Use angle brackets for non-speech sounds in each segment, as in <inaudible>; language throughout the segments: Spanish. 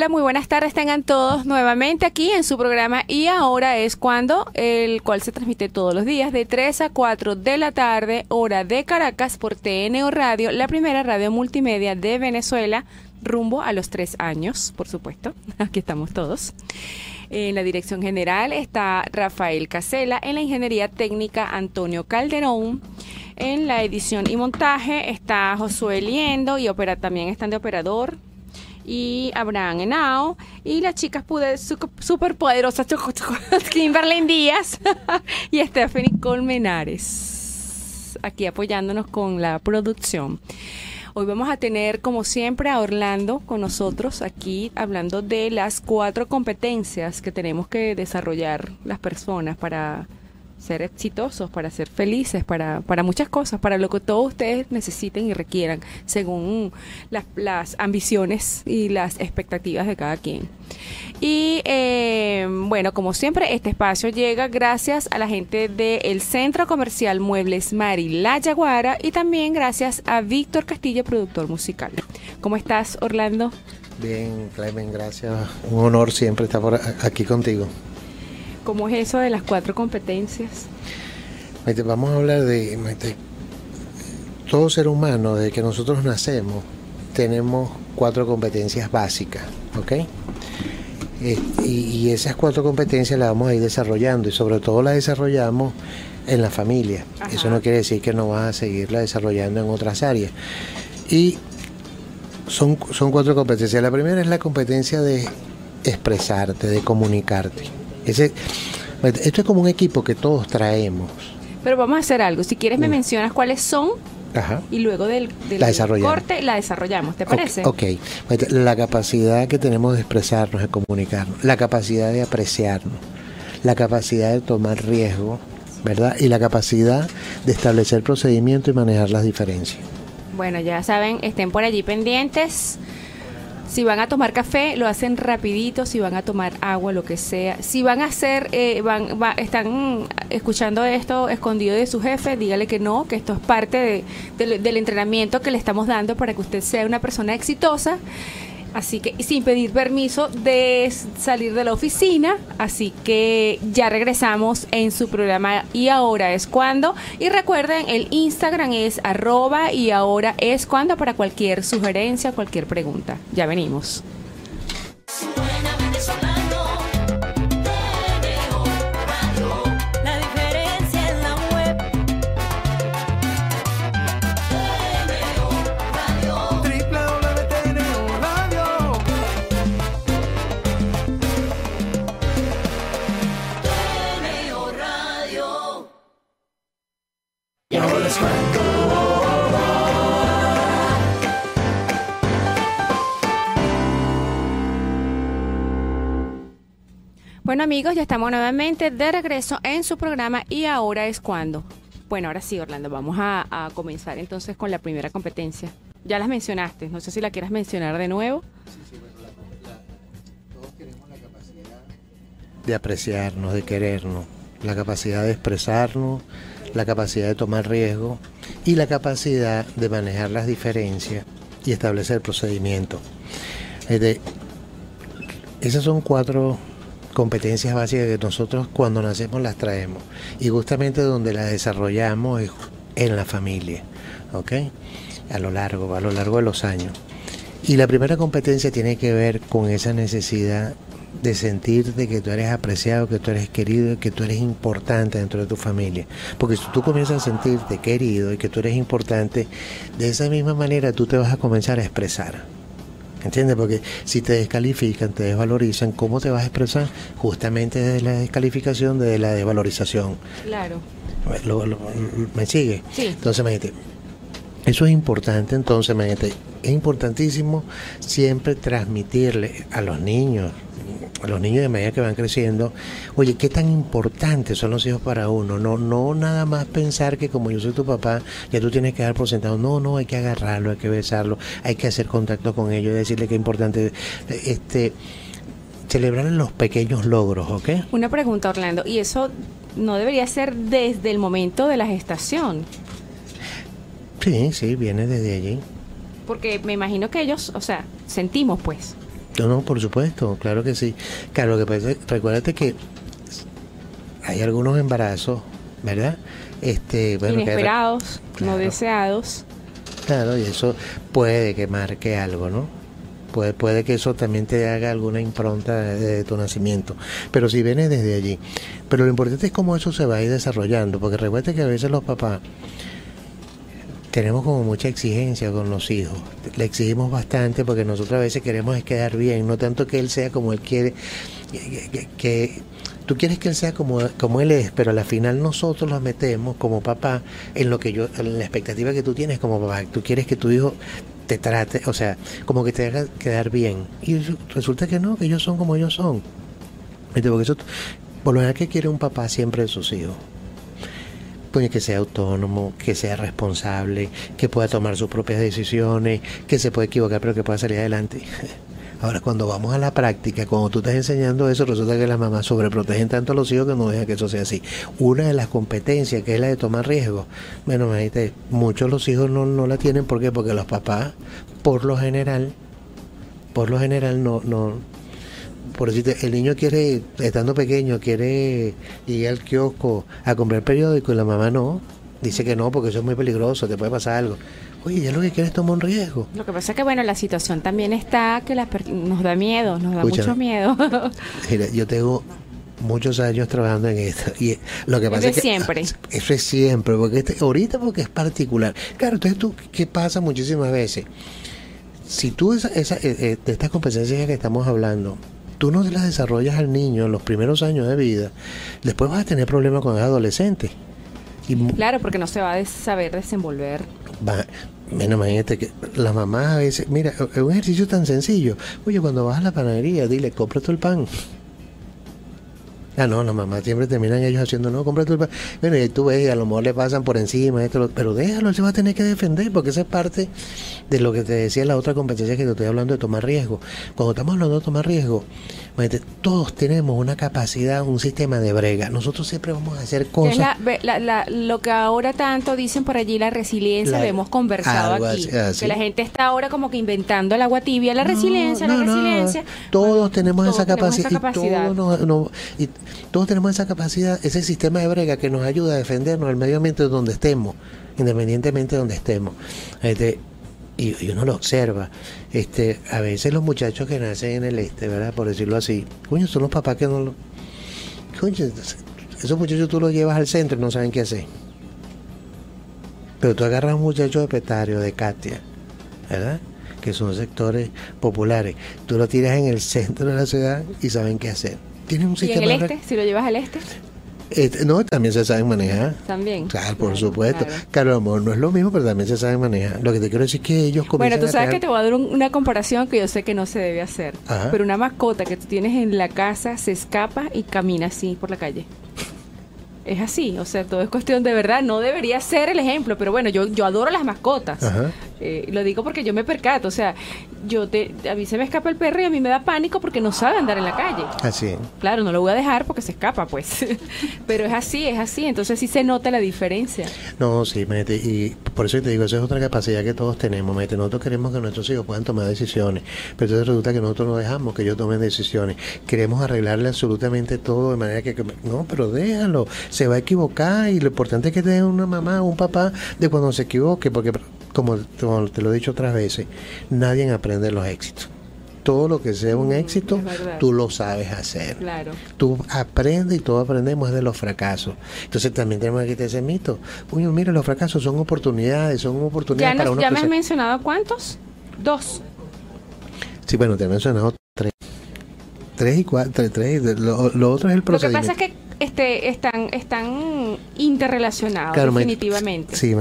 Hola, muy buenas tardes. Tengan todos nuevamente aquí en su programa y ahora es cuando, el cual se transmite todos los días de 3 a 4 de la tarde, hora de Caracas por TNO Radio, la primera radio multimedia de Venezuela, rumbo a los tres años, por supuesto. <laughs> Aquí estamos todos. En la dirección general está Rafael Casela, en la ingeniería técnica Antonio Calderón. En la edición y montaje está Josué Liendo y opera, también están de operador y Abraham Henao y las chicas pude super poderosas <laughs> Kimberly Díaz <laughs> y Stephanie Colmenares aquí apoyándonos con la producción. Hoy vamos a tener, como siempre, a Orlando con nosotros aquí hablando de las cuatro competencias que tenemos que desarrollar las personas para ser exitosos, para ser felices, para, para muchas cosas, para lo que todos ustedes necesiten y requieran, según las, las ambiciones y las expectativas de cada quien. Y eh, bueno, como siempre, este espacio llega gracias a la gente del Centro Comercial Muebles Mari La Yaguara y también gracias a Víctor Castillo, productor musical. ¿Cómo estás, Orlando? Bien, Clemen, gracias. Un honor siempre estar por aquí contigo. ¿Cómo es eso de las cuatro competencias? Vamos a hablar de todo ser humano, desde que nosotros nacemos, tenemos cuatro competencias básicas, ¿ok? Eh, y, esas cuatro competencias las vamos a ir desarrollando y sobre todo las desarrollamos en la familia. Eso no quiere decir que no vas a seguirla desarrollando en otras áreas. Y son, son cuatro competencias. La primera es la competencia de expresarte, de comunicarte esto es como un equipo que todos traemos. Pero vamos a hacer algo. Si quieres me mm. mencionas cuáles son y luego del, corte la desarrollamos, ¿te parece? Ok, la capacidad que tenemos de expresarnos, de comunicarnos, la capacidad de apreciarnos, la capacidad de tomar riesgo, ¿verdad? Y la capacidad de establecer procedimientos y manejar las diferencias. Bueno, ya saben, estén por allí pendientes. Si van a tomar café, lo hacen rapidito. Si van a tomar agua, lo que sea. Si van a hacer, eh, van, están escuchando esto escondido de su jefe, dígale que no, que esto es parte del entrenamiento que le estamos dando para que usted sea una persona exitosa Así que sin pedir permiso de salir de la oficina. Así que ya regresamos en su programa y ahora es cuando. Y recuerden, el Instagram es arroba y ahora es cuando para cualquier sugerencia, cualquier pregunta. Ya venimos. Bueno amigos, ya estamos nuevamente de regreso en su programa y ahora es cuando. Bueno, ahora sí, Orlando, vamos a, comenzar entonces con la primera competencia. Ya las mencionaste, no sé si la quieras mencionar de nuevo. Sí, sí, bueno, todos queremos la capacidad de apreciarnos, de querernos, la capacidad de expresarnos, la capacidad de tomar riesgo y la capacidad de manejar las diferencias y establecer procedimientos. esas son cuatro competencias básicas que nosotros cuando nacemos las traemos y justamente donde las desarrollamos es en la familia, ¿ok? A lo largo, a lo largo de los años. Y la primera competencia tiene que ver con esa necesidad de sentirte que tú eres apreciado, que tú eres querido, que tú eres importante dentro de tu familia. Porque si tú comienzas a sentirte querido y que tú eres importante, de esa misma manera tú te vas a comenzar a expresar. ¿Entiendes? Porque si te descalifican, te desvalorizan, ¿cómo te vas a expresar? Justamente desde la descalificación, desde la desvalorización. Claro. ¿Me sigue? Sí. Entonces, imagínate, eso es importante, entonces, imagínate, es importantísimo siempre transmitirle a los niños, los niños de medida que van creciendo, oye, qué tan importantes son los hijos para uno. No, no nada más pensar que como yo soy tu papá, ya tú tienes que dar por sentado. No, no, hay que agarrarlo, hay que besarlo, hay que hacer contacto con ellos, decirle que es importante este celebrar los pequeños logros, ¿ok? Una pregunta, Orlando, ¿y eso no debería ser desde el momento de la gestación? Sí, sí, viene desde allí. Porque me imagino que ellos, o sea, sentimos pues No, no, por supuesto, claro que sí. Claro, lo que pasa, recuérdate que hay algunos embarazos, ¿verdad? Este, bueno, Inesperados, no deseados. Claro, y eso puede que marque algo, ¿no? Puede, puede que eso también te haga alguna impronta de, tu nacimiento, pero si viene desde allí. Pero lo importante es cómo eso se va a ir desarrollando, porque recuerda que a veces los papás tenemos como mucha exigencia con los hijos. Le exigimos bastante porque nosotros a veces queremos quedar bien, no tanto que él sea como él quiere, que, tú quieres que él sea como, como él es, pero al final nosotros lo metemos como papá en lo que yo, en la expectativa que tú tienes como papá. Tú quieres que tu hijo te trate, o sea, como que te haga quedar bien. Y resulta que no, que ellos son como ellos son. Porque eso, por lo general que quiere un papá siempre de sus hijos. Pues que sea autónomo, que sea responsable, que pueda tomar sus propias decisiones, que se puede equivocar pero que pueda salir adelante. <laughs> Ahora, cuando vamos a la práctica, cuando tú estás enseñando eso, resulta que las mamás sobreprotegen tanto a los hijos que no dejan que eso sea así. Una de las competencias, que es la de tomar riesgos, bueno, imagínate, muchos los hijos no, no la tienen, ¿por qué? Porque los papás, por lo general, por lo general no, no, por decirte, el niño quiere, estando pequeño, quiere ir al kiosco a comprar periódico y la mamá no, dice que no, porque eso es muy peligroso, te puede pasar algo. Oye, ya lo que quieres tomar un riesgo. Lo que pasa es que, bueno, la situación también está que nos da miedo, nos da mucho miedo. <laughs> mira, yo tengo muchos años trabajando en esto. Y lo que pasa es que, siempre. Eso es siempre, porque este, ahorita porque es particular. Claro, entonces tú, ¿qué pasa muchísimas veces? Si tú esa, esa, eh, eh, de estas competencias que estamos hablando, tú no las desarrollas al niño en los primeros años de vida, después vas a tener problemas con el adolescente. claro, porque no se va a saber desenvolver va, menos imagínate que las mamás a veces, mira, es un ejercicio tan sencillo. Oye, cuando vas a la panadería, dile, compra el pan. Ah, no, las mamás siempre terminan ellos haciendo, no, compra pan. Bueno, y tú ves, a lo mejor le pasan por encima, esto, pero déjalo, se va a tener que defender, porque esa es parte de lo que te decía la otra competencia que te estoy hablando de tomar riesgo. Cuando estamos hablando de tomar riesgo, todos tenemos una capacidad, un sistema de brega. Nosotros siempre vamos a hacer cosas. lo que ahora tanto dicen por allí, la resiliencia, lo hemos conversado aquí. Que la gente está ahora como que inventando el agua tibia, la resiliencia, la resiliencia. Todos, tenemos, esa capacidad, Y, todos, tenemos esa capacidad, ese sistema de brega que nos ayuda a defendernos del medio ambiente donde estemos, independientemente de donde estemos. Este, y, uno lo observa. Este, a veces los muchachos que nacen en el este, ¿verdad? Por decirlo así, coño, son los papás que no lo. Esos muchachos tú los llevas al centro y no saben qué hacer. Pero tú agarras a un muchacho de Petario, de Katia, ¿verdad? Que son sectores populares. Tú lo tiras en el centro de la ciudad y saben qué hacer. Tienen un sistema. ¿Y en el este? Si lo llevas al este. Este, no, también se saben manejar. También. Claro, por supuesto. Claro. amor, no es lo mismo, pero también se saben manejar. Lo que te quiero decir es que ellos comienzan Bueno, tú sabes que te voy a dar una comparación que yo sé que no se debe hacer. Pero una mascota que tú tienes en la casa se escapa y camina así por la calle es así, o sea, todo es cuestión de verdad, no debería ser el ejemplo, pero bueno, yo, yo adoro las mascotas, eh, lo digo porque yo me percato, o sea, yo te, a mí se me escapa el perro y a mí me da pánico porque no sabe andar en la calle. Así. Claro, no lo voy a dejar porque se escapa, pues, <laughs> pero es así, es así, entonces sí se nota la diferencia. No, sí, mete, y por eso te digo, esa es otra capacidad que todos tenemos, mete, nosotros queremos que nuestros hijos puedan tomar decisiones, pero entonces resulta que nosotros no dejamos que ellos tomen decisiones, queremos arreglarle absolutamente todo de manera que, no, pero déjalo se va a equivocar y lo importante es que tenga una mamá o un papá de cuando se equivoque, porque como, te lo he dicho otras veces, nadie aprende los éxitos todo lo que sea un mm, éxito, tú lo sabes hacer. Claro. Tú aprendes y todos aprendemos de los fracasos. Entonces también tenemos que quitar ese mito. Uy, mira, los fracasos son oportunidades, son oportunidades para uno. ¿Ya me has mencionado cuántos? Dos. Sí, bueno, te he mencionado tres. Tres y cuatro, tres. Lo, lo otro es el procedimiento. Lo que pasa es que este, están, están interrelacionados definitivamente. sí,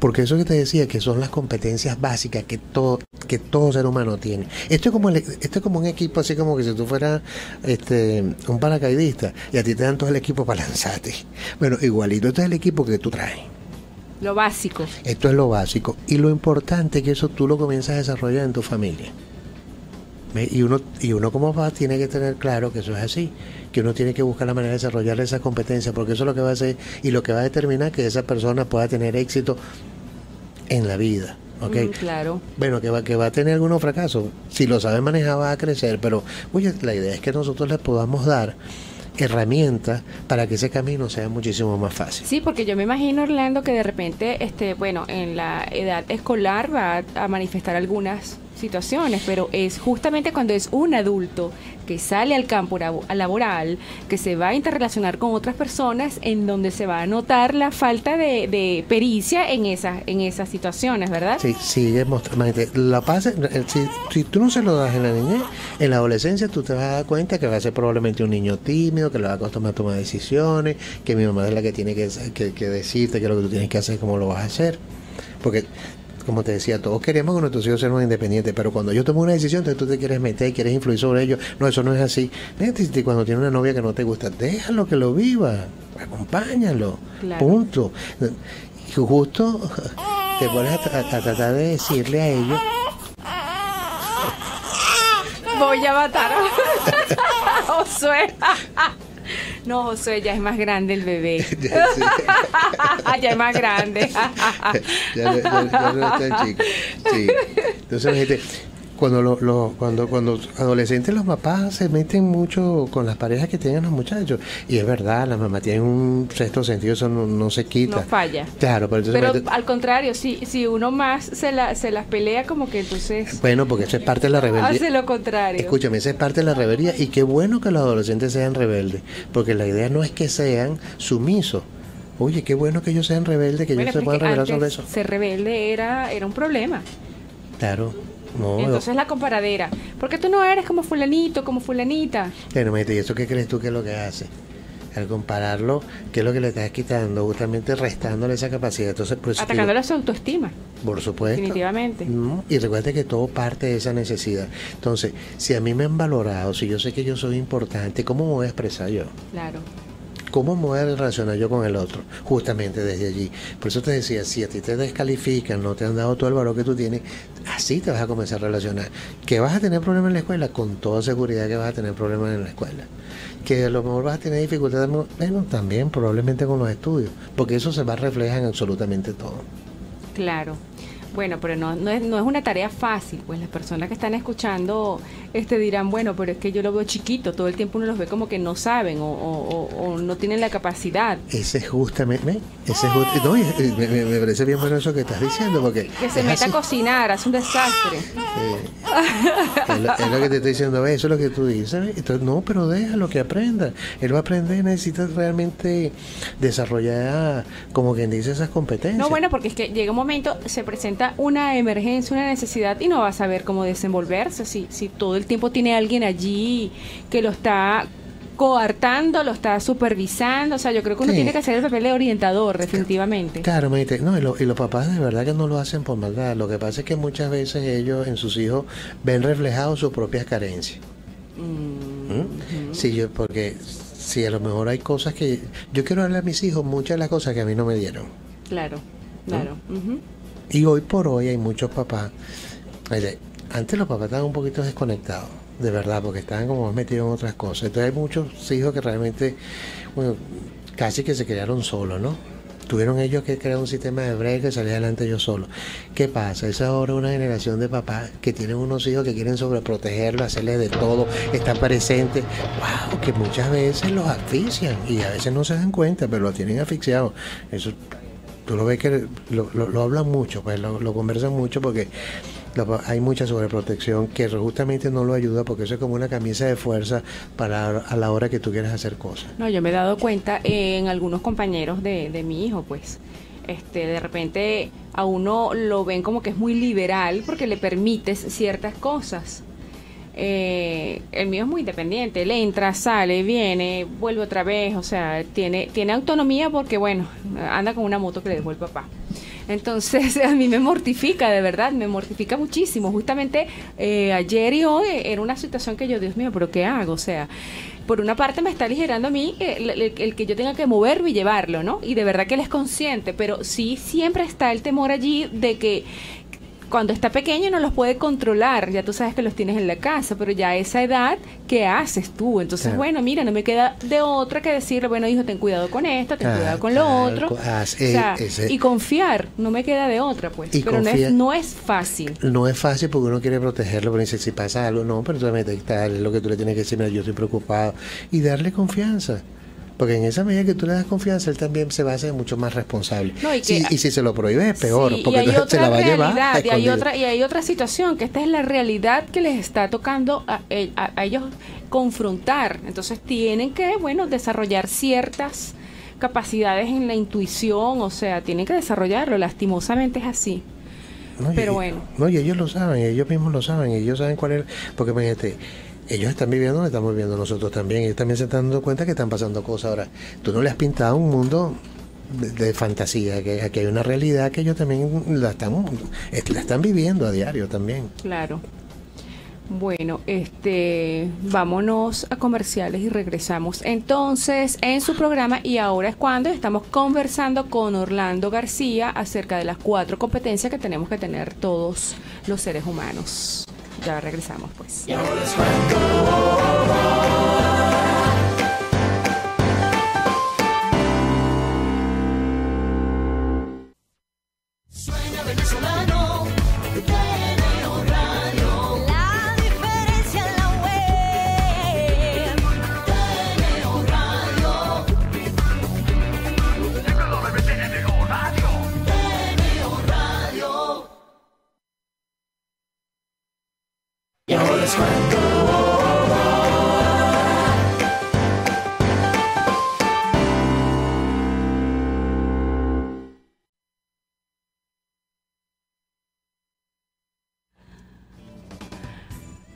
porque eso que te decía, que son las competencias básicas que todo, que todo ser humano tiene. Esto es como esto es como un equipo así como que si tú fueras este, un paracaidista y a ti te dan todo el equipo para lanzarte. Bueno, igualito, este es el equipo que tú traes. Lo básico. Esto es lo básico. Y lo importante es que eso tú lo comienzas a desarrollar en tu familia. Y uno, y uno como papá tiene que tener claro que eso es así, que uno tiene que buscar la manera de desarrollar esa competencia, porque eso es lo que va a hacer y lo que va a determinar que esa persona pueda tener éxito en la vida. ¿ok? claro. Bueno, que va, que va a tener algunos fracasos. Si lo sabe manejar va a crecer, pero oye, la idea es que nosotros le podamos dar herramientas para que ese camino sea muchísimo más fácil. Sí, porque yo me imagino, Orlando, que de repente, este, bueno, en la edad escolar va a manifestar algunas situaciones, pero es justamente cuando es un adulto que sale al campo labo- laboral, que se va a interrelacionar con otras personas, en donde se va a notar la falta de, de pericia en esas, en esas situaciones, ¿verdad? Sí, mostrando. La pasa, eh, si, si tú no se lo das en la niñez, en la adolescencia tú te vas a dar cuenta que va a ser probablemente un niño tímido, que le va a costar más tomar decisiones, que mi mamá es la que tiene que, que, que decirte qué es lo que tú tienes que hacer, cómo lo vas a hacer. Porque, como te decía, todos queremos que nuestros hijos sean independientes, pero cuando yo tomo una decisión, entonces tú te quieres meter y quieres influir sobre ellos. No, eso no es así. Cuando tiene una novia que no te gusta, déjalo que lo viva, acompáñalo, Claro. punto. Y justo te pones a tratar de decirle a ellos Voy a matar a <laughs> Josué. No, Josué, ya es más grande el bebé. <laughs> <laughs> Ya, es más grande. <laughs> ya, ya- ya no es tan chico. Sí. Entonces, gente, cuando lo, lo- cuando cuando adolescentes los papás se meten mucho con las parejas que tienen los muchachos y es verdad, la mamá tiene un sexto sentido, eso no, no se quita. No falla. Claro, pero Pero al contrario, si, si uno más se, la, se las pelea, como que entonces bueno, porque eso es parte de la rebeldía. hace lo contrario. Escúchame, esa es parte de la rebeldía y qué bueno que los adolescentes sean rebeldes, porque la idea no es que sean sumisos. Oye, qué bueno que ellos sean rebeldes, que Bueno, ellos se puedan rebelar sobre eso. Ser rebelde era, era un problema. Claro. No, Entonces la comparadera. ¿Por qué tú no eres como fulanito, como fulanita? Mete, ¿y eso qué crees tú que es lo que hace? Al compararlo, ¿qué es lo que le estás quitando? Justamente restándole esa capacidad. Entonces, por eso Atacándole su autoestima, por supuesto. definitivamente. No, Y recuerda que todo parte de esa necesidad. Entonces, si a mí me han valorado, si yo sé que yo soy importante, ¿cómo me voy a expresar yo? Claro. ¿Cómo me voy a relacionar yo con el otro? Justamente desde allí. Por eso te decía, si a ti te descalifican, no te han dado todo el valor que tú tienes, así te vas a comenzar a relacionar. ¿Que vas a tener problemas en la escuela? Con toda seguridad que vas a tener problemas en la escuela. Que a lo mejor vas a tener dificultades, bueno, también probablemente con los estudios, porque eso se va a reflejar en absolutamente todo. Claro. Bueno, pero no, es, no es una tarea fácil, pues las personas que están escuchando este dirán, bueno, pero es que yo lo veo chiquito, todo el tiempo uno los ve como que no saben o, o- o- o no tienen la capacidad. Ese es justamente, ese es just- no, me, me- me parece bien bueno eso que estás diciendo, porque Que se meta así. a cocinar, hace un desastre. Sí. es, lo, es lo que te estoy diciendo, eso es lo que tú dices. Entonces, no, pero déjalo que aprenda. Él va a aprender, necesita realmente desarrollar, como quien dice, esas competencias. No, bueno, porque es que llega un momento, se presenta una emergencia, una necesidad y no va a saber cómo desenvolverse. Si, si todo el tiempo tiene alguien allí que lo está coartando, lo está supervisando. O sea, yo creo que uno Sí. tiene que hacer el papel de orientador, definitivamente. Claro, me dice, no, y, lo- y los papás de verdad que no lo hacen por maldad. Lo que pasa es que muchas veces ellos en sus hijos ven reflejados sus propias carencias. Mm, ¿Mm? Sí, yo, porque si a lo mejor hay cosas que... Yo quiero darle a mis hijos muchas de las cosas que a mí no me dieron. Claro, claro. ujú. Y hoy por hoy hay muchos papás. Antes los papás estaban un poquito desconectados, de verdad, porque estaban como más metidos en otras cosas. Entonces hay muchos hijos que realmente, bueno, casi que se criaron solos, ¿no? Tuvieron ellos que crear un sistema de break y salir adelante ellos solos. ¿Qué pasa? Es ahora una generación de papás que tienen unos hijos que quieren sobreprotegerlos, hacerles de todo, estar presentes. ¡Wow! Que muchas veces los asfixian y a veces no se dan cuenta, pero los tienen asfixiados. Eso tú lo ves que lo, lo, lo hablan mucho, pues lo, lo conversan mucho porque lo- hay mucha sobreprotección que justamente no lo ayuda porque eso es como una camisa de fuerza para a la hora que tú quieres hacer cosas. No, yo me he dado cuenta en algunos compañeros de, de mi hijo, pues, este, de repente a uno lo ven como que es muy liberal porque le permites ciertas cosas. Eh, el mío es muy independiente, él entra, sale, viene, vuelve otra vez, o sea, tiene, tiene autonomía porque, bueno, anda con una moto que le dejó el papá. Entonces <laughs> a mí me mortifica, de verdad, me mortifica muchísimo. Justamente eh, ayer y hoy era una situación que yo, Dios mío, pero ¿qué hago? O sea, por una parte me está aligerando a mí eh, el, el- el que yo tenga que moverlo y llevarlo, ¿no? Y de verdad que él es consciente, pero sí siempre está el temor allí de que cuando está pequeño no los puede controlar, ya tú sabes que los tienes en la casa, pero ya a esa edad, ¿qué haces tú? Entonces, bueno, mira, no me queda de otra que decirle, bueno, hijo, ten cuidado con esto, ten cuidado con lo otro. y confiar, no me queda de otra, pues. pero no, es, no es fácil. No es fácil porque uno quiere protegerlo, pero dice, si pasa algo, no, pero tú es lo que tú le tienes que decir, mira, yo estoy preocupado. Y darle confianza. Porque en esa medida que tú le das confianza, él también se va a hacer mucho más responsable. y, si se lo prohíbe es peor, porque se la va a llevar. y, hay otra, y hay otra situación, que esta es la realidad que les está tocando a, a, ellos confrontar. Entonces tienen que, bueno, desarrollar ciertas capacidades en la intuición, o sea, tienen que desarrollarlo, lastimosamente es así. Pero bueno. No, y ellos lo saben, ellos mismos lo saben, ellos saben cuál es, porque imagínate, ellos están viviendo, estamos viviendo nosotros también. Ellos también se están dando cuenta que están pasando cosas. Ahora, tú no le has pintado un mundo de, fantasía, que aquí hay una realidad que ellos también la están, la están viviendo a diario también. Claro. Bueno, este, vámonos a comerciales y regresamos entonces en su programa y ahora es cuando estamos conversando con Orlando García acerca de las cuatro competencias que tenemos que tener todos los seres humanos. Ya regresamos pues.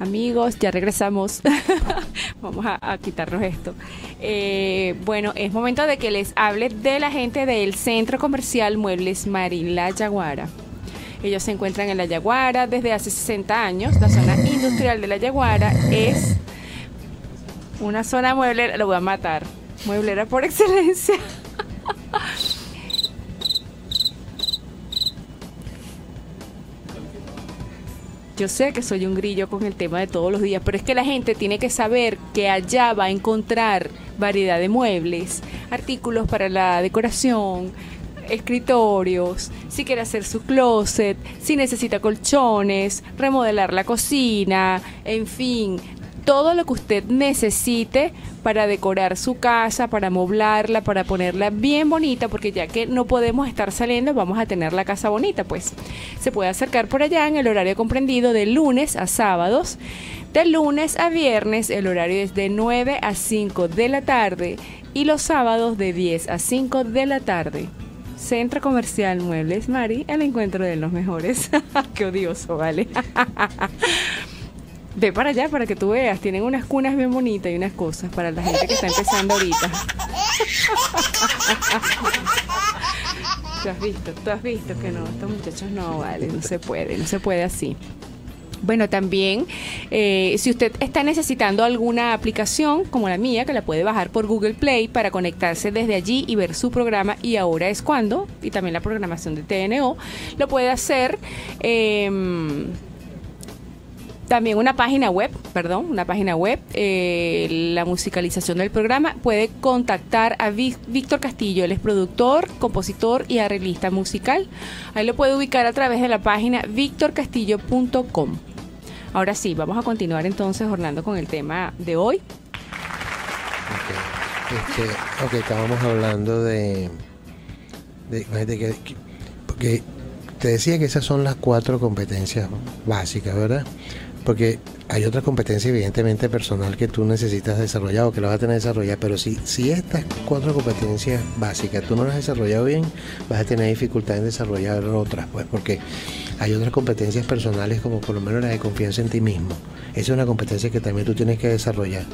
Amigos, ya regresamos. <laughs> Vamos a, quitarnos esto. Eh, bueno, es momento de que les hable de la gente del Centro Comercial Muebles Marín La Yaguara. Ellos se encuentran en La Yaguara desde hace 60 años. La zona industrial de La Yaguara es una zona mueblera, lo voy a matar, mueblera por <laughs> excelencia. Yo sé que soy un grillo con el tema de todos los días, pero es que la gente tiene que saber que allá va a encontrar variedad de muebles, artículos para la decoración, escritorios, si quiere hacer su closet, si necesita colchones, remodelar la cocina, en fin, todo lo que usted necesite para decorar su casa, para moblarla, para ponerla bien bonita, porque ya que no podemos estar saliendo, vamos a tener la casa bonita, pues se puede acercar por allá en el horario comprendido de lunes a sábados. De lunes a viernes el horario es de 9 a 5 de la tarde y los sábados de 10 a 5 de la tarde. Centro Comercial Muebles Mari, el encuentro de los mejores. <laughs> Qué odioso, ¿vale? <laughs> Ve para allá para que tú veas. Tienen unas cunas bien bonitas y unas cosas para la gente que está empezando ahorita. <laughs> ¿Tú has visto? ¿Tú has visto que no? Estos muchachos no, vale, no se puede, no se puede así. Bueno, también eh, si usted está necesitando alguna aplicación como la mía, que la puede bajar por Google Play para conectarse desde allí y ver su programa y ahora es cuando, y también la programación de TNO, lo puede hacer. Eh, también una página web, perdón, una página web, eh, la musicalización del programa. Puede contactar a Víctor Castillo, él es productor, compositor y arreglista musical. Ahí lo puede ubicar a través de la página victorcastillo.com. Ahora sí, vamos a continuar entonces, Orlando, con el tema de hoy. Ok, este, okay estábamos hablando de, de, que, porque te decía que esas son las cuatro competencias básicas, ¿verdad? Porque hay otra competencia evidentemente personal que tú necesitas desarrollar o que lo vas a tener desarrollar, pero si, si estas cuatro competencias básicas tú no las has desarrollado bien, vas a tener dificultad en desarrollar otras, pues porque hay otras competencias personales como por lo menos la de confianza en ti mismo. Esa es una competencia que también tú tienes que desarrollar.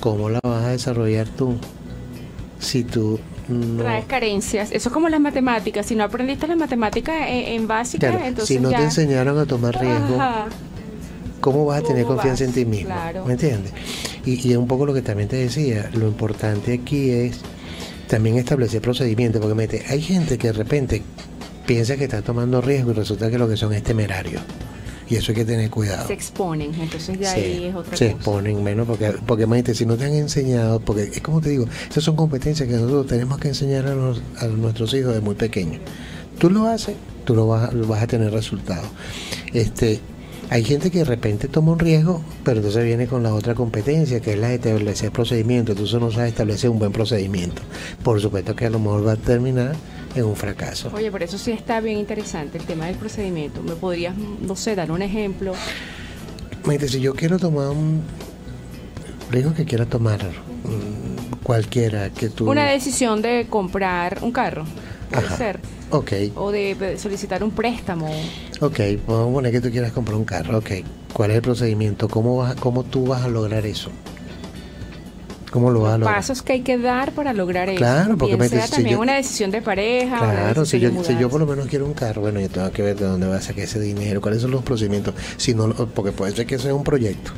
¿Cómo la vas a desarrollar tú? Si tú no... Traes carencias. Eso es como las matemáticas. Si no aprendiste las matemáticas en, básica, entonces Si no te enseñaron a tomar riesgo, ¿cómo vas a tener confianza en ti mismo? ¿Me entiendes? Y, y un poco lo que también te decía, lo importante aquí es también establecer procedimientos, porque mete, hay gente que de repente piensa que está tomando riesgo y resulta que lo que son es temerarios. Y eso hay que tener cuidado. Se exponen, entonces ya ahí es otra se cosa. exponen menos porque, porque imagínate, si no te han enseñado, porque es como te digo, esas son competencias que nosotros tenemos que enseñar a, los- a nuestros hijos de muy pequeños. Tú lo haces, tú lo vas, lo vas a tener resultados. Este, hay gente que de repente toma un riesgo, pero entonces viene con la otra competencia, que es la de establecer procedimientos. Entonces no sabe establecer un buen procedimiento. Por supuesto que a lo mejor va a terminar en un fracaso. Oye, por eso sí está bien interesante el tema del procedimiento. ¿Me podrías, no sé, dar un ejemplo? Imagínate, si yo quiero tomar un riesgo que quiera tomar, mm, cualquiera que tú... Una decisión de comprar un carro, puede Ajá. ser. Ok, O de solicitar un préstamo. ok, vamos a poner que tú quieras comprar un carro, ok. ¿Cuál es el procedimiento? ¿Cómo, vas, cómo tú vas a lograr eso? ¿Cómo lo vas a lograr? pasos que hay que dar para lograr eso. Claro, porque me sea dices, si también yo- una decisión de pareja. Claro, si yo, si yo por lo menos quiero un carro, bueno, yo tengo que ver de dónde voy a sacar ese dinero, cuáles son los procedimientos, si no, porque puede ser que sea un proyecto.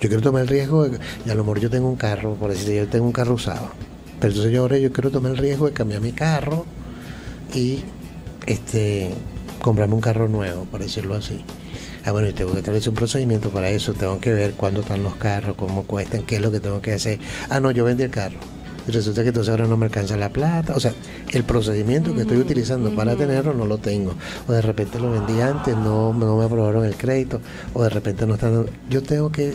Yo quiero tomar el riesgo, de, y a lo mejor yo tengo un carro, por decirte, yo tengo un carro usado, pero entonces yo ahora yo quiero tomar el riesgo de cambiar mi carro y este comprarme un carro nuevo, por decirlo así. Ah, bueno, y tengo que establecer un procedimiento para eso, tengo que ver cuándo están los carros, cómo cuestan, qué es lo que tengo que hacer. Ah, no, yo vendí el carro. Y resulta que entonces ahora no me alcanza la plata. O sea, el procedimiento que estoy utilizando para tenerlo no lo tengo. O de repente lo vendí antes, no, no me aprobaron el crédito. O de repente no están... Yo tengo que,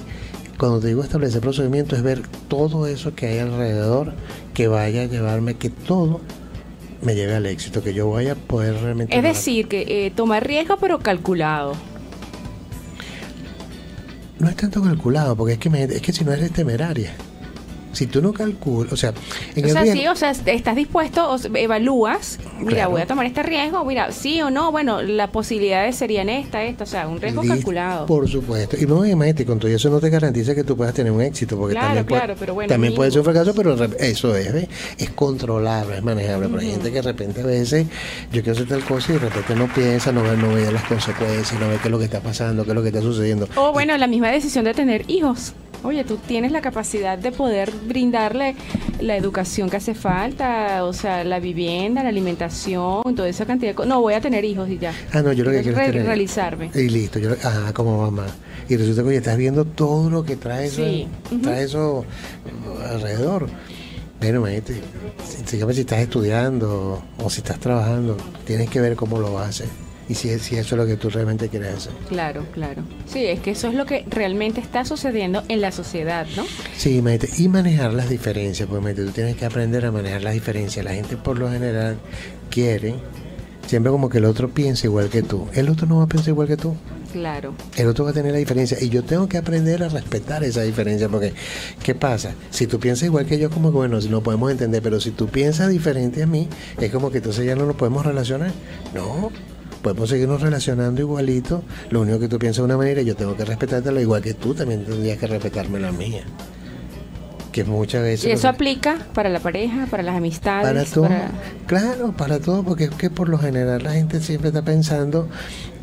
cuando te digo establecer procedimiento, es ver todo eso que hay alrededor que vaya a llevarme, que todo me lleve al éxito, que yo vaya a poder realmente... Es decir, que eh, tomar riesgo pero calculado. No es tanto calculado, porque es que, me- es que si no eres temeraria. Si tú no calculas, o sea, en o el sea, riesgo- sí, o sea, estás dispuesto, o evalúas, mira, Claro. voy a tomar este riesgo, mira, sí o no, bueno, las posibilidades serían esta, esta, o sea, un riesgo Listo, calculado. Por supuesto. Y no, imagínate, con todo eso no te garantiza que tú puedas tener un éxito, porque Claro, también, puede- claro, pero bueno, también puede ser un fracaso, pero eso es, ¿ves? es controlable, es manejable. Pero hay gente que de repente a veces yo quiero hacer tal cosa y de repente no piensa, no ve, no ve las consecuencias, no ve qué es lo que está pasando, qué es lo que está sucediendo. O bueno, la misma decisión de tener hijos. Oye, tú tienes la capacidad de poder brindarle la educación que hace falta, o sea, la vivienda, la alimentación, toda esa cantidad de cosas. No, voy a tener hijos y ya. Ah, no, yo lo que quiero es tener- realizarme. Y listo, yo, ah, como mamá. Y resulta que oye, estás viendo todo lo que trae eso, ujú. trae eso alrededor. Bueno, imagínate, si- si estás estudiando o si estás trabajando, tienes que ver cómo lo haces y si, si eso es lo que tú realmente quieres hacer. Claro, claro. Sí, es que eso es lo que realmente está sucediendo en la sociedad, ¿no? Sí, imagínate, y manejar las diferencias, porque imagínate, tú tienes que aprender a manejar las diferencias. La gente por lo general quiere siempre como que el otro piense igual que tú. El otro no va a pensar igual que tú. Claro. el otro va a tener la diferencia y yo tengo que aprender a respetar esa diferencia porque ¿qué pasa? Si tú piensas igual que yo como que bueno, no podemos entender, pero si tú piensas diferente a mí, es como que entonces ya no nos podemos relacionar. No, podemos seguirnos relacionando igualito, lo único que tú piensas de una manera yo tengo que respetártelo igual que tú también tendrías que respetarme la mía. Que muchas veces Y eso aplica para la pareja, para las amistades. para todo, para- claro, para todo, porque es que por lo general la gente siempre está pensando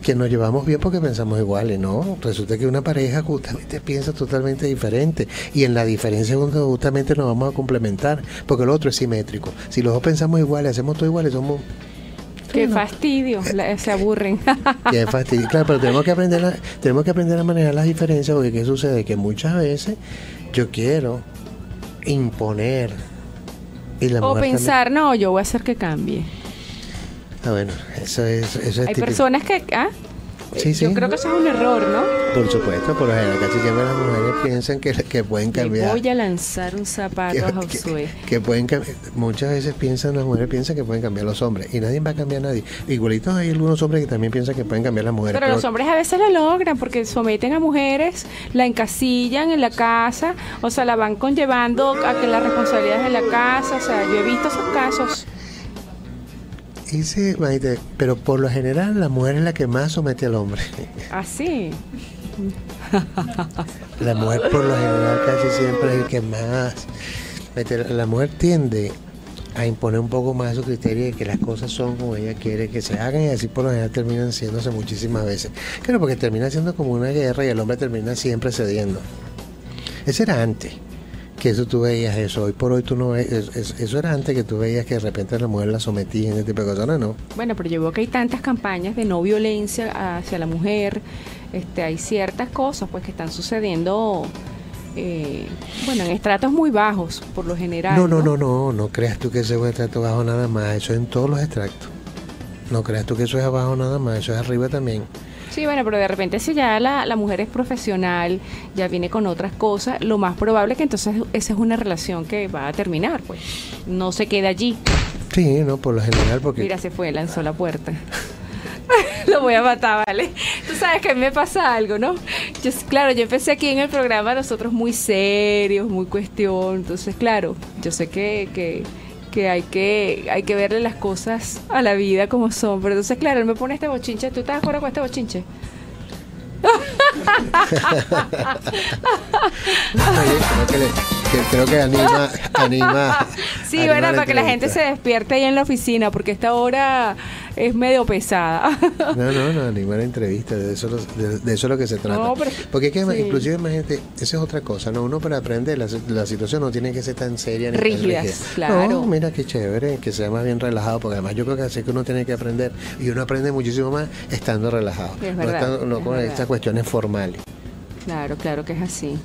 que nos llevamos bien porque pensamos iguales, no, resulta que una pareja justamente piensa totalmente diferente y en la diferencia justamente nos vamos a complementar, porque el otro es simétrico. Si los dos pensamos iguales, hacemos todo iguales, somos Qué fastidio, la- se aburren. <laughs> Qué fastidio. Claro, pero tenemos que aprender a, tenemos que aprender a manejar las diferencias porque qué sucede que muchas veces yo quiero imponer y la o también- pensar, no, yo voy a hacer que cambie. Ah, bueno, eso es, eso es Hay típico. personas que... ¿ah? Sí, Yo creo que eso es un error, ¿no? Por supuesto, por lo general, casi siempre las mujeres piensan que, que pueden Le cambiar. voy a lanzar un zapato que, a Josué. que pueden. Muchas veces piensan, las mujeres piensan que pueden cambiar los hombres y nadie va a cambiar a nadie. Igualitos hay algunos hombres que también piensan que pueden cambiar las mujeres. Pero los hombres a veces lo logran porque someten a mujeres, la encasillan en la casa, o sea, la van conllevando a que las responsabilidades de la casa, o sea, yo he visto esos casos. Ese, imagínate, pero por lo general la mujer es la que más somete al hombre. Así. <laughs> La mujer por lo general casi siempre es el que más... La mujer tiende a imponer un poco más su criterio de que las cosas son como ella quiere que se hagan y así por lo general terminan siéndose muchísimas veces. Claro, porque termina siendo como una guerra y el hombre termina siempre cediendo. Ese era antes. Que eso tú veías eso. Hoy por hoy tú no ves, es- es- eso era antes que tú veías que de repente la mujer la sometía en ese tipo de cosas. No. Bueno, pero yo veo que hay tantas campañas de no violencia hacia la mujer. Este, hay ciertas cosas pues que están sucediendo, eh, bueno, en estratos muy bajos, por lo general. No, no, no, no, no creas tú que ese es un extracto bajo nada más, eso es en todos los extractos. No creas tú que eso es abajo nada más, eso es arriba también. Sí, bueno, pero de repente si ya la, la mujer es profesional, ya viene con otras cosas, lo más probable es que entonces esa es una relación que va a terminar, pues. No se queda allí. Sí, no, por lo general, porque Mira, se fue, lanzó la puerta. <laughs> Lo voy a matar, ¿vale? Tú sabes que a mí me pasa algo, ¿no? Yo, claro, yo empecé aquí en el programa nosotros muy serios, muy cuestión. Entonces, claro, yo sé que, que, que hay que hay que verle las cosas a la vida como son. Pero entonces, claro, él me pone este bochinche. ¿Tú estás de acuerdo con este bochinche? Creo que, le- que- creo que anima, anima. Sí, anima bueno, para que la gente se despierte ahí en la oficina, porque esta hora es medio pesada. <laughs> No, no, no, la entrevista, de eso, de, de eso es lo que se trata. No, pero- Porque es que, sí. inclusive, imagínate, esa es otra cosa, ¿no? Uno para aprender, la, la situación no tiene que ser tan seria ni tan Rígidas, claro. No, mira qué chévere, que sea más bien relajado, porque además yo creo que así que uno tiene que aprender, y uno aprende muchísimo más estando relajado. Es no verdad, estando- no es con estas cuestiones formales. Claro, claro que es así.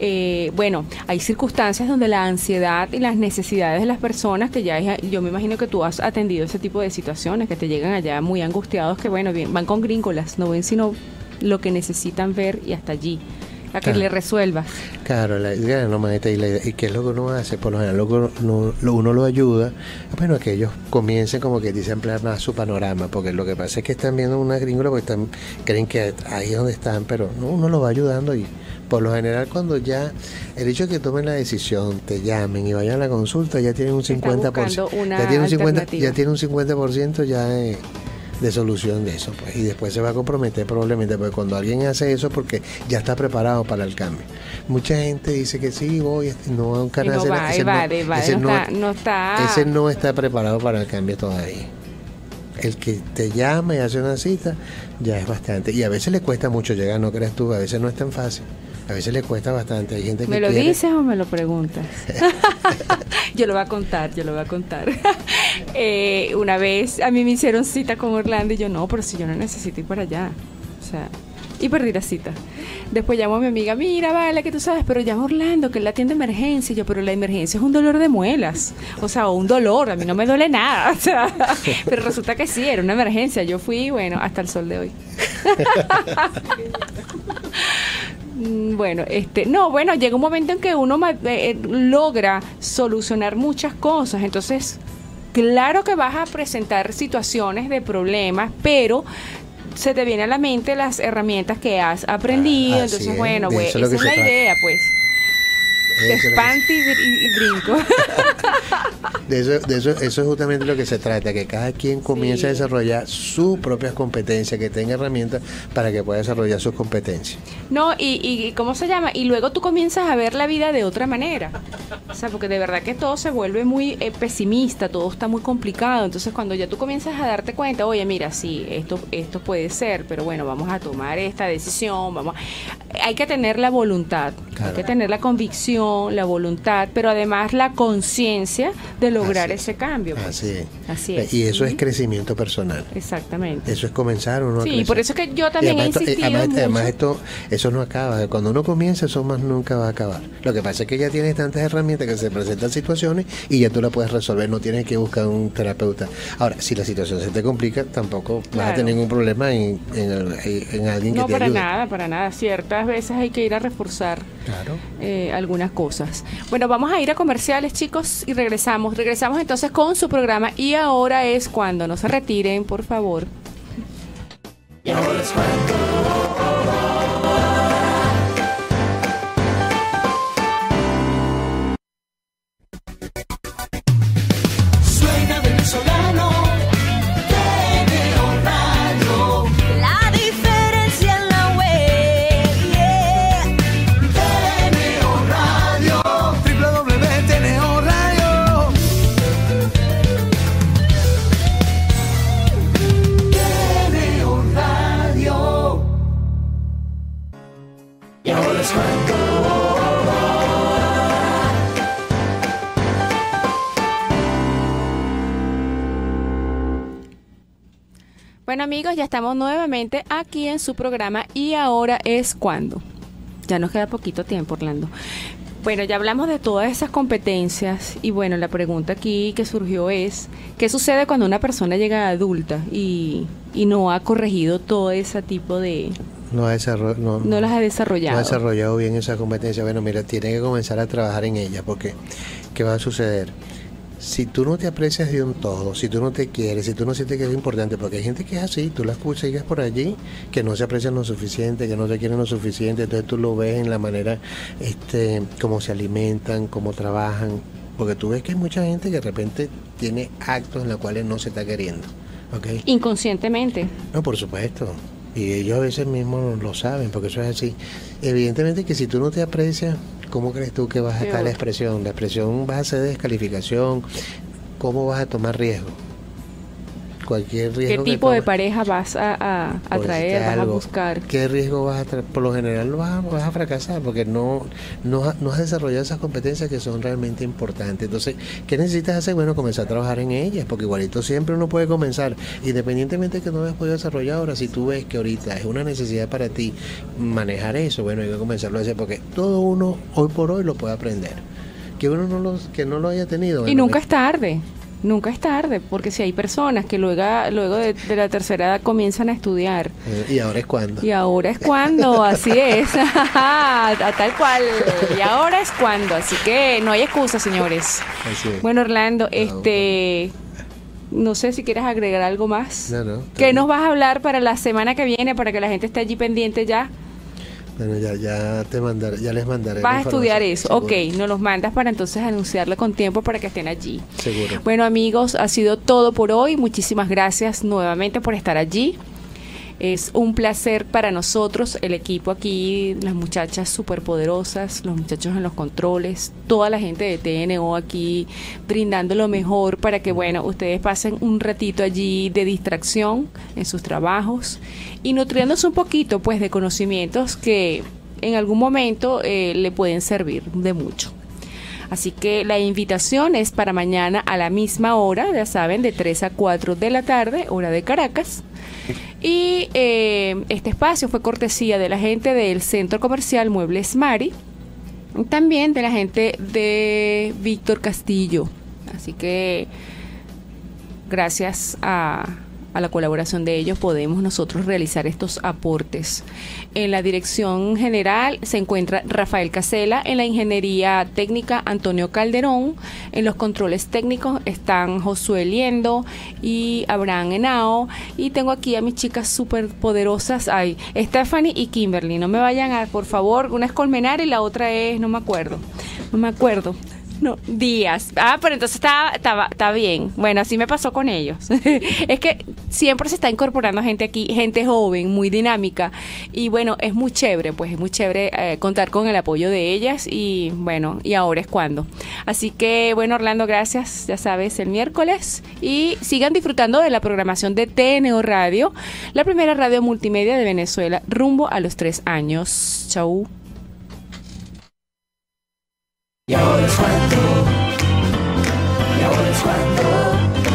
Eh, bueno, hay circunstancias donde la ansiedad y las necesidades de las personas, que ya es- yo me imagino que tú has atendido ese tipo de situaciones, que te llegan allá muy angustiados, que bueno, bien, van con gringolas, no ven sino lo que necesitan ver y hasta allí, a que Claro. le resuelvas. Claro, la idea no maestra, y, la y qué es lo que uno hace, por lo general uno, no- lo- uno lo ayuda, bueno, a que ellos comiencen como que dice a ampliar más su panorama, porque lo que pasa es que están viendo una gringola porque están, creen que ahí es donde están, pero no, uno lo va ayudando y por lo general cuando ya el hecho de que tomen la decisión, te llamen y vayan a la consulta, ya tienen un Están 50%, buscando una ya tienen un 50, alternativa. ya tienen un 50% ya de, de solución de eso, pues, y después se va a comprometer probablemente, porque cuando alguien hace eso porque ya está preparado para el cambio. Mucha gente dice que sí, voy, no a un canal no va, está- no está- ese no está preparado para el cambio todavía. El que te llama y hace una cita ya es bastante. Y a veces le cuesta mucho llegar, no creas tú, a veces no es tan fácil. A veces le cuesta bastante. Hay gente que ¿Me lo quiere- dices o me lo preguntas? <laughs> yo lo voy a contar, yo lo voy a contar. <laughs> Eh, una vez a mí me hicieron cita con Orlando y yo no, pero si yo no necesito ir para allá. O sea, y perdí la cita. Después llamo a mi amiga, mira, vale, que tú sabes, pero llama a Orlando, que él atiende emergencia. Y yo, pero la emergencia es un dolor de muelas. O sea, o un dolor, a mí no me duele nada. <laughs> O sea, pero resulta que sí, era una emergencia. Yo fui, bueno, hasta el sol de hoy. Mm, Bueno, este, no, bueno, llega un momento en que uno eh, eh, logra solucionar muchas cosas, entonces, claro que vas a presentar situaciones de problemas, pero se te vienen a la mente las herramientas que has aprendido, Ah, entonces, es, bueno, pues, esa es la idea, pues. <laughs> Que espanto y, y- brinco. <laughs> De eso, de eso, eso es justamente lo que se trata, que cada quien comience a Sí. desarrollar sus propias competencias, que tenga herramientas para que pueda desarrollar sus competencias. No, y, y ¿cómo se llama? Y luego tú comienzas a ver la vida de otra manera. O sea, porque de verdad que todo se vuelve muy eh, pesimista, todo está muy complicado. Entonces, cuando ya tú comienzas a darte cuenta, oye, mira, sí, esto, esto puede ser, pero bueno, vamos a tomar esta decisión, vamos. Hay que tener la voluntad, Claro. hay que tener la convicción, la voluntad, pero además la conciencia de lograr Así ese cambio. pues. Así es. Así es. Y eso es crecimiento personal. Exactamente. Eso es comenzar uno a Sí, crecer. por eso es que yo también Y he esto- insistido además- mucho. además esto, eso no acaba. Cuando uno comienza, eso más nunca va a acabar. Lo que pasa es que ya tienes tantas herramientas que se presentan situaciones y ya tú la puedes resolver. No tienes que buscar un terapeuta. Ahora, si la situación se te complica, tampoco vas a tener ningún problema en, en, el- en alguien que No, te para ayude. nada, para nada. Ciertas veces hay que ir a reforzar Claro. eh, algunas cosas. Bueno, vamos a ir a comerciales, chicos, y regresamos. Regresamos entonces con su programa y ahora es cuando no se retiren, por favor. Bueno amigos, ya estamos nuevamente aquí en su programa y ahora es cuando. Ya nos queda poquito tiempo, Orlando. Bueno, ya hablamos de todas esas competencias y bueno, la pregunta aquí que surgió es, ¿qué sucede cuando una persona llega adulta y, y no ha corregido todo ese tipo de, no, ha no, no las ha no desarrollado? ha desarrollado bien esa competencia. Bueno, mira, tiene que comenzar a trabajar en ella porque ¿qué va a suceder? Si tú no te aprecias de un todo, si tú no te quieres, si tú no sientes que es importante, porque hay gente que es así, tú la escuchas por allí, que no se aprecian lo suficiente, que no se quieren lo suficiente, entonces tú lo ves en la manera, este, cómo se alimentan, cómo trabajan, porque tú ves que hay mucha gente que de repente tiene actos en los cuales no se está queriendo, ¿ok? Inconscientemente. No, por supuesto. Y ellos a veces mismos lo saben, porque eso es así. Evidentemente que si tú no te aprecias, ¿cómo crees tú que vas a estar la expresión? La expresión vas a hacer descalificación. ¿Cómo vas a tomar riesgo? Cualquier ¿Qué riesgo. que tipo de pareja vas a, a, a por traer, decirte vas a buscar? ¿Qué riesgo vas a traer? Por lo general vas a, vas a fracasar porque no, no, no has desarrollado esas competencias que son realmente importantes. Entonces, ¿qué necesitas hacer? Bueno, comenzar a trabajar en ellas, porque igualito siempre uno puede comenzar, independientemente de que no hayas podido desarrollar ahora, si tú ves que ahorita es una necesidad para ti manejar eso, bueno, hay que comenzarlo a hacer, porque todo uno hoy por hoy lo puede aprender. Que uno no lo, que no lo haya tenido. Y nunca es tarde, nunca es tarde, porque si hay personas que luego, luego de, de la tercera edad comienzan a estudiar, eh, Y ahora es cuando. y ahora es cuando, <laughs> así es, <laughs> a tal cual, y ahora es cuando, así que no hay excusa, señores. Así es. Bueno, Orlando, este, no sé si quieres agregar algo más. No, no, ¿Qué nos vas a hablar para la semana que viene, para que la gente esté allí pendiente ya? Bueno, ya, ya te mandaré, ya les mandaré. Vas a estudiar eso, información, ok, nos los mandas para entonces anunciarlo con tiempo para que estén allí. Seguro. seguro. Bueno amigos, ha sido todo por hoy. Muchísimas gracias nuevamente por estar allí. Es un placer para nosotros, el equipo aquí, las muchachas súper poderosas, los muchachos en los controles, toda la gente de TNO aquí brindando lo mejor para que, bueno, ustedes pasen un ratito allí de distracción en sus trabajos y nutriéndose un poquito, pues, de conocimientos que en algún momento eh, le pueden servir de mucho. Así que la invitación es para mañana a la misma hora, ya saben, de 3 a 4 de la tarde, hora de Caracas. Y eh, este espacio fue cortesía de la gente del Centro Comercial Muebles Mari, también de la gente de Víctor Castillo. Así que gracias a, a la colaboración de ellos podemos nosotros realizar estos aportes. En la dirección general se encuentra Rafael Casela, en la ingeniería técnica Antonio Calderón, en los controles técnicos están Josué Liendo y Abraham Henao y tengo aquí a mis chicas súper poderosas, hay Stephanie y Kimberly, no me vayan a, por favor, una es Colmenar y la otra es, no me acuerdo, no me acuerdo. No, días. Ah, pero entonces está, está, bien. Bueno, así me pasó con ellos. <laughs> es que siempre se está incorporando gente aquí, gente joven, muy dinámica. Y bueno, es muy chévere, pues es muy chévere eh, contar con el apoyo de ellas. Y bueno, y ahora es cuando. Así que bueno, Orlando, gracias. Ya sabes, el miércoles. Y sigan disfrutando de la programación de TNO Radio, la primera radio multimedia de Venezuela, rumbo a los tres años. Chau. Y ahora es cuando. Y cuando.